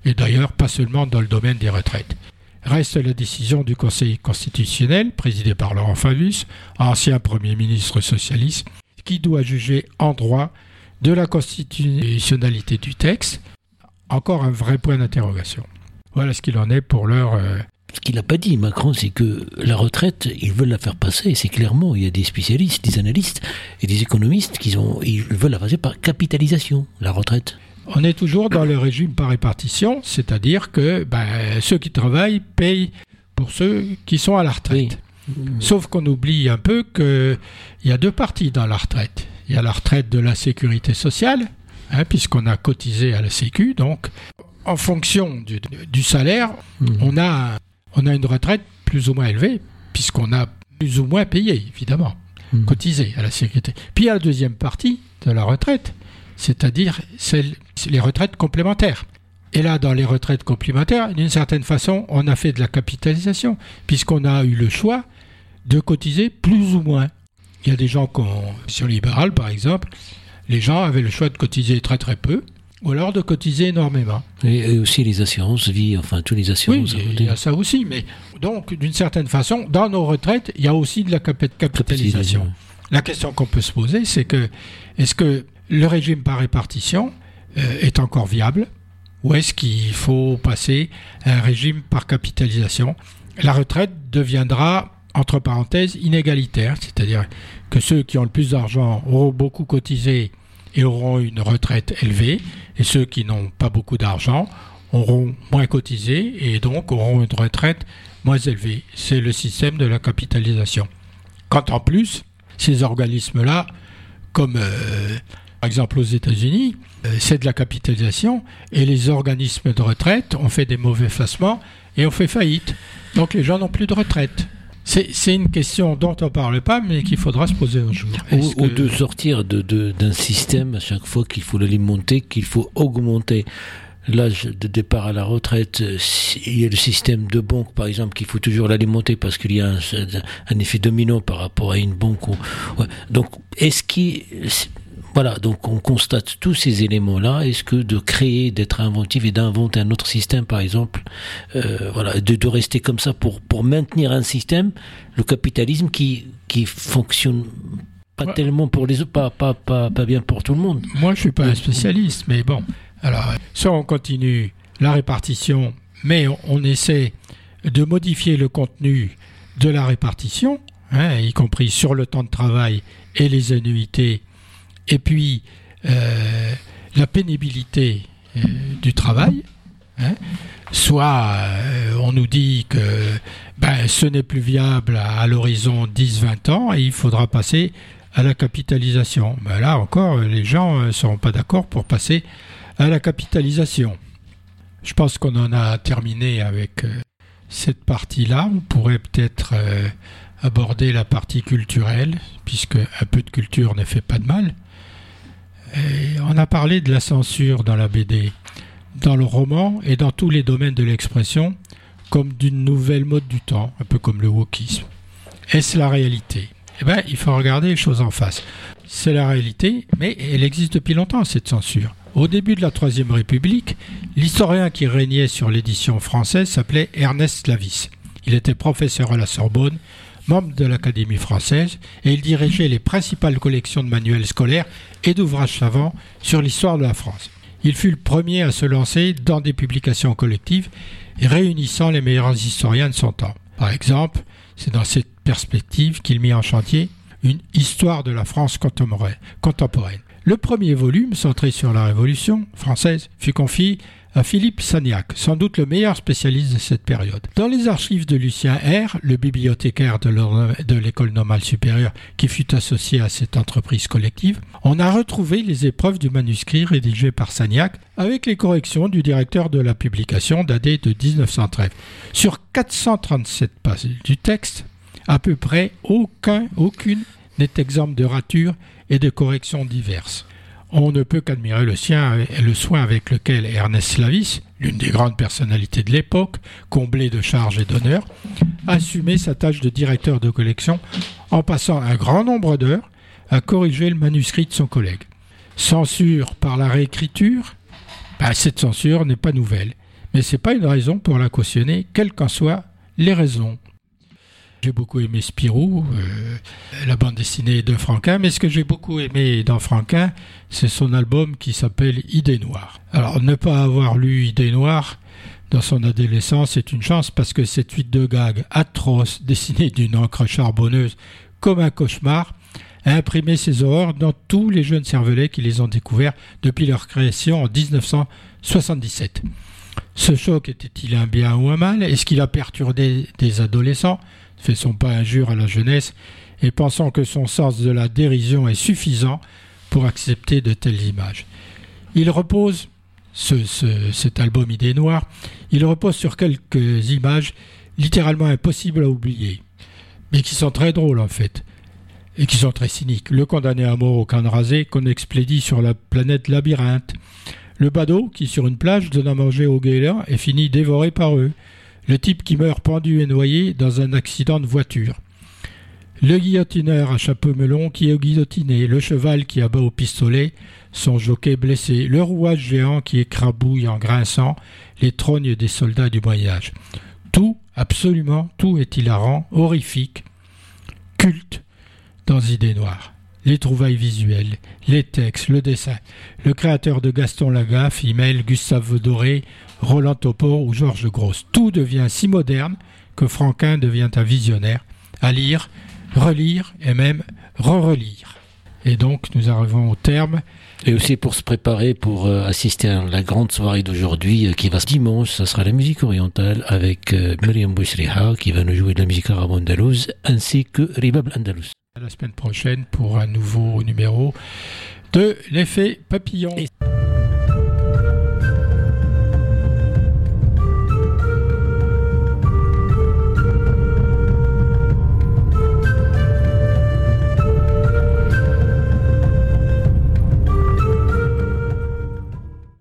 et d'ailleurs pas seulement dans le domaine des retraites. Reste la décision du Conseil constitutionnel, présidé par Laurent Fabius, ancien Premier ministre socialiste, qui doit juger en droit de la constitutionnalité du texte, encore un vrai point d'interrogation. Voilà ce qu'il en est pour l'heure. Euh, ce qu'il n'a pas dit, Macron, c'est que la retraite, ils veulent la faire passer. C'est clairement, il y a des spécialistes, des analystes et des économistes qui ont, ils veulent la passer par capitalisation, la retraite. On est toujours dans le régime par répartition, c'est-à-dire que ben, ceux qui travaillent payent pour ceux qui sont à la retraite. Sauf qu'on oublie un peu qu'il y a deux parties dans la retraite. Il y a la retraite de la sécurité sociale, hein, puisqu'on a cotisé à la Sécu. Donc, en fonction du, salaire, mmh. on, a, on a une retraite plus ou moins élevée, puisqu'on a plus ou moins payé, évidemment, mmh. cotisé à la sécurité. Puis il y a la deuxième partie de la retraite, c'est-à-dire les retraites complémentaires. Et là, dans les retraites complémentaires, d'une certaine façon, on a fait de la capitalisation, puisqu'on a eu le choix de cotiser plus ou moins. Il y a des gens qui ont, sur libéral par exemple, les gens avaient le choix de cotiser très très peu, ou alors de cotiser énormément. Et, aussi les assurances vie, enfin tous les assurances. Oui, il y a ça aussi, mais donc d'une certaine façon, dans nos retraites, il y a aussi de la capitalisation. La question qu'on peut se poser, c'est que est-ce que le régime par répartition euh, est encore viable ou est-ce qu'il faut passer à un régime par capitalisation? La retraite deviendra entre parenthèses, inégalitaire, c'est-à-dire que ceux qui ont le plus d'argent auront beaucoup cotisé et auront une retraite élevée, et ceux qui n'ont pas beaucoup d'argent auront moins cotisé et donc auront une retraite moins élevée. C'est le système de la capitalisation. Quand en plus, ces organismes-là, comme euh, par exemple aux États-Unis, euh, c'est de la capitalisation et les organismes de retraite ont fait des mauvais facements et ont fait faillite. Donc les gens n'ont plus de retraite. C'est une question dont on ne parle pas, mais qu'il faudra se poser un jour. Ou, de sortir d'un de, système à chaque fois qu'il faut l'alimenter, qu'il faut augmenter l'âge de départ à la retraite, il y a le système de banque, par exemple, qu'il faut toujours l'alimenter parce qu'il y a un, effet domino par rapport à une banque. Donc, est-ce qu'il voilà, donc on constate tous ces éléments-là. Est-ce que de créer, d'être inventif et d'inventer un autre système, par exemple, euh, voilà, de, de, rester comme ça pour, pour maintenir un système, le capitalisme qui, qui fonctionne pas tellement pour les autres, pas, pas, pas, pas, bien pour tout le monde. Moi, je suis pas un spécialiste, mais bon. Alors, soit on continue la répartition, mais on, essaie de modifier le contenu de la répartition, hein, y compris sur le temps de travail et les annuités et puis euh, la pénibilité euh, du travail. Hein. Soit euh, on nous dit que ben, ce n'est plus viable à, l'horizon 10-20 ans et il faudra passer à la capitalisation. Ben là encore, les gens ne seront pas d'accord pour passer à la capitalisation. Je pense qu'on en a terminé avec cette partie-là. On pourrait peut-être aborder la partie culturelle, puisque un peu de culture ne fait pas de mal on a parlé de la censure dans la BD, dans le roman et dans tous les domaines de l'expression, comme d'une nouvelle mode du temps, un peu comme le wokisme. Est-ce la réalité? Eh bien, il faut regarder les choses en face. C'est la réalité, mais elle existe depuis longtemps, cette censure. Au début de la Troisième République, l'historien qui régnait sur l'édition française s'appelait Ernest Lavis. Il était professeur à la Sorbonne membre de l'Académie française, et il dirigeait les principales collections de manuels scolaires et d'ouvrages savants sur l'histoire de la France. Il fut le premier à se lancer dans des publications collectives réunissant les meilleurs historiens de son temps. Par exemple, c'est dans cette perspective qu'il mit en chantier une histoire de la France contemporaine. Le premier volume, centré sur la Révolution française, fut confié Philippe Sagnac, sans doute le meilleur spécialiste de cette période. Dans les archives de Lucien R, le bibliothécaire de l'école normale supérieure qui fut associé à cette entreprise collective, on a retrouvé les épreuves du manuscrit rédigé par Sagnac avec les corrections du directeur de la publication daté de 1913. Sur 437 pages du texte, à peu près aucun, aucune n'est exempt de ratures et de corrections diverses on ne peut qu'admirer le, sien, le soin avec lequel Ernest Lavis, l'une des grandes personnalités de l'époque, comblé de charges et d'honneurs, assumait sa tâche de directeur de collection en passant un grand nombre d'heures à corriger le manuscrit de son collègue. Censure par la réécriture? Ben, Cette censure n'est pas nouvelle, mais ce n'est pas une raison pour la cautionner, quelles qu'en soient les raisons. J'ai beaucoup aimé Spirou, euh, la bande dessinée de Franquin, mais ce que j'ai beaucoup aimé dans Franquin, c'est son album qui s'appelle Idées noires. Alors, ne pas avoir lu Idées noires dans son adolescence c'est une chance parce que cette suite de gags atroce, dessinée d'une encre charbonneuse comme un cauchemar, a imprimé ses horreurs dans tous les jeunes cervelets qui les ont découverts depuis leur création en 1977. Ce choc était-il un bien ou un mal? Est-ce qu'il a perturbé des adolescents? Faisons pas injure à la jeunesse et pensant que son sens de la dérision est suffisant pour accepter de telles images. Il repose, cet album Idée Noire, il repose sur quelques images littéralement impossibles à oublier, mais qui sont très drôles en fait, et qui sont très cyniques. Le condamné à mort au canne rasé qu'on explédie sur la planète Labyrinthe. Le badaud qui, sur une plage, donne à manger aux guélins et finit dévoré par eux le type qui meurt pendu et noyé dans un accident de voiture. Le guillotineur à chapeau melon qui est guillotiné, le cheval qui abat au pistolet, son jockey blessé, le rouage géant qui écrabouille en grinçant les trognes des soldats du voyage. Tout, absolument tout est hilarant, horrifique, culte dans Idées Noires. Les trouvailles visuelles, les textes, le dessin. Le créateur de Gaston Lagaffe y mêle Gustave Doré, Roland Topor ou Georges Grosse. Tout devient si moderne que Franquin devient un visionnaire, à lire, relire et même re-relire. Et donc, nous arrivons au terme. Et aussi pour se préparer pour euh, assister à la grande soirée d'aujourd'hui euh, qui va dimanche, ça sera la musique orientale avec euh, Myriam Bouchriha qui va nous jouer de la musique arabe andalouse ainsi que Ribab Andalous. À la semaine prochaine pour un nouveau numéro de l'effet papillon. Et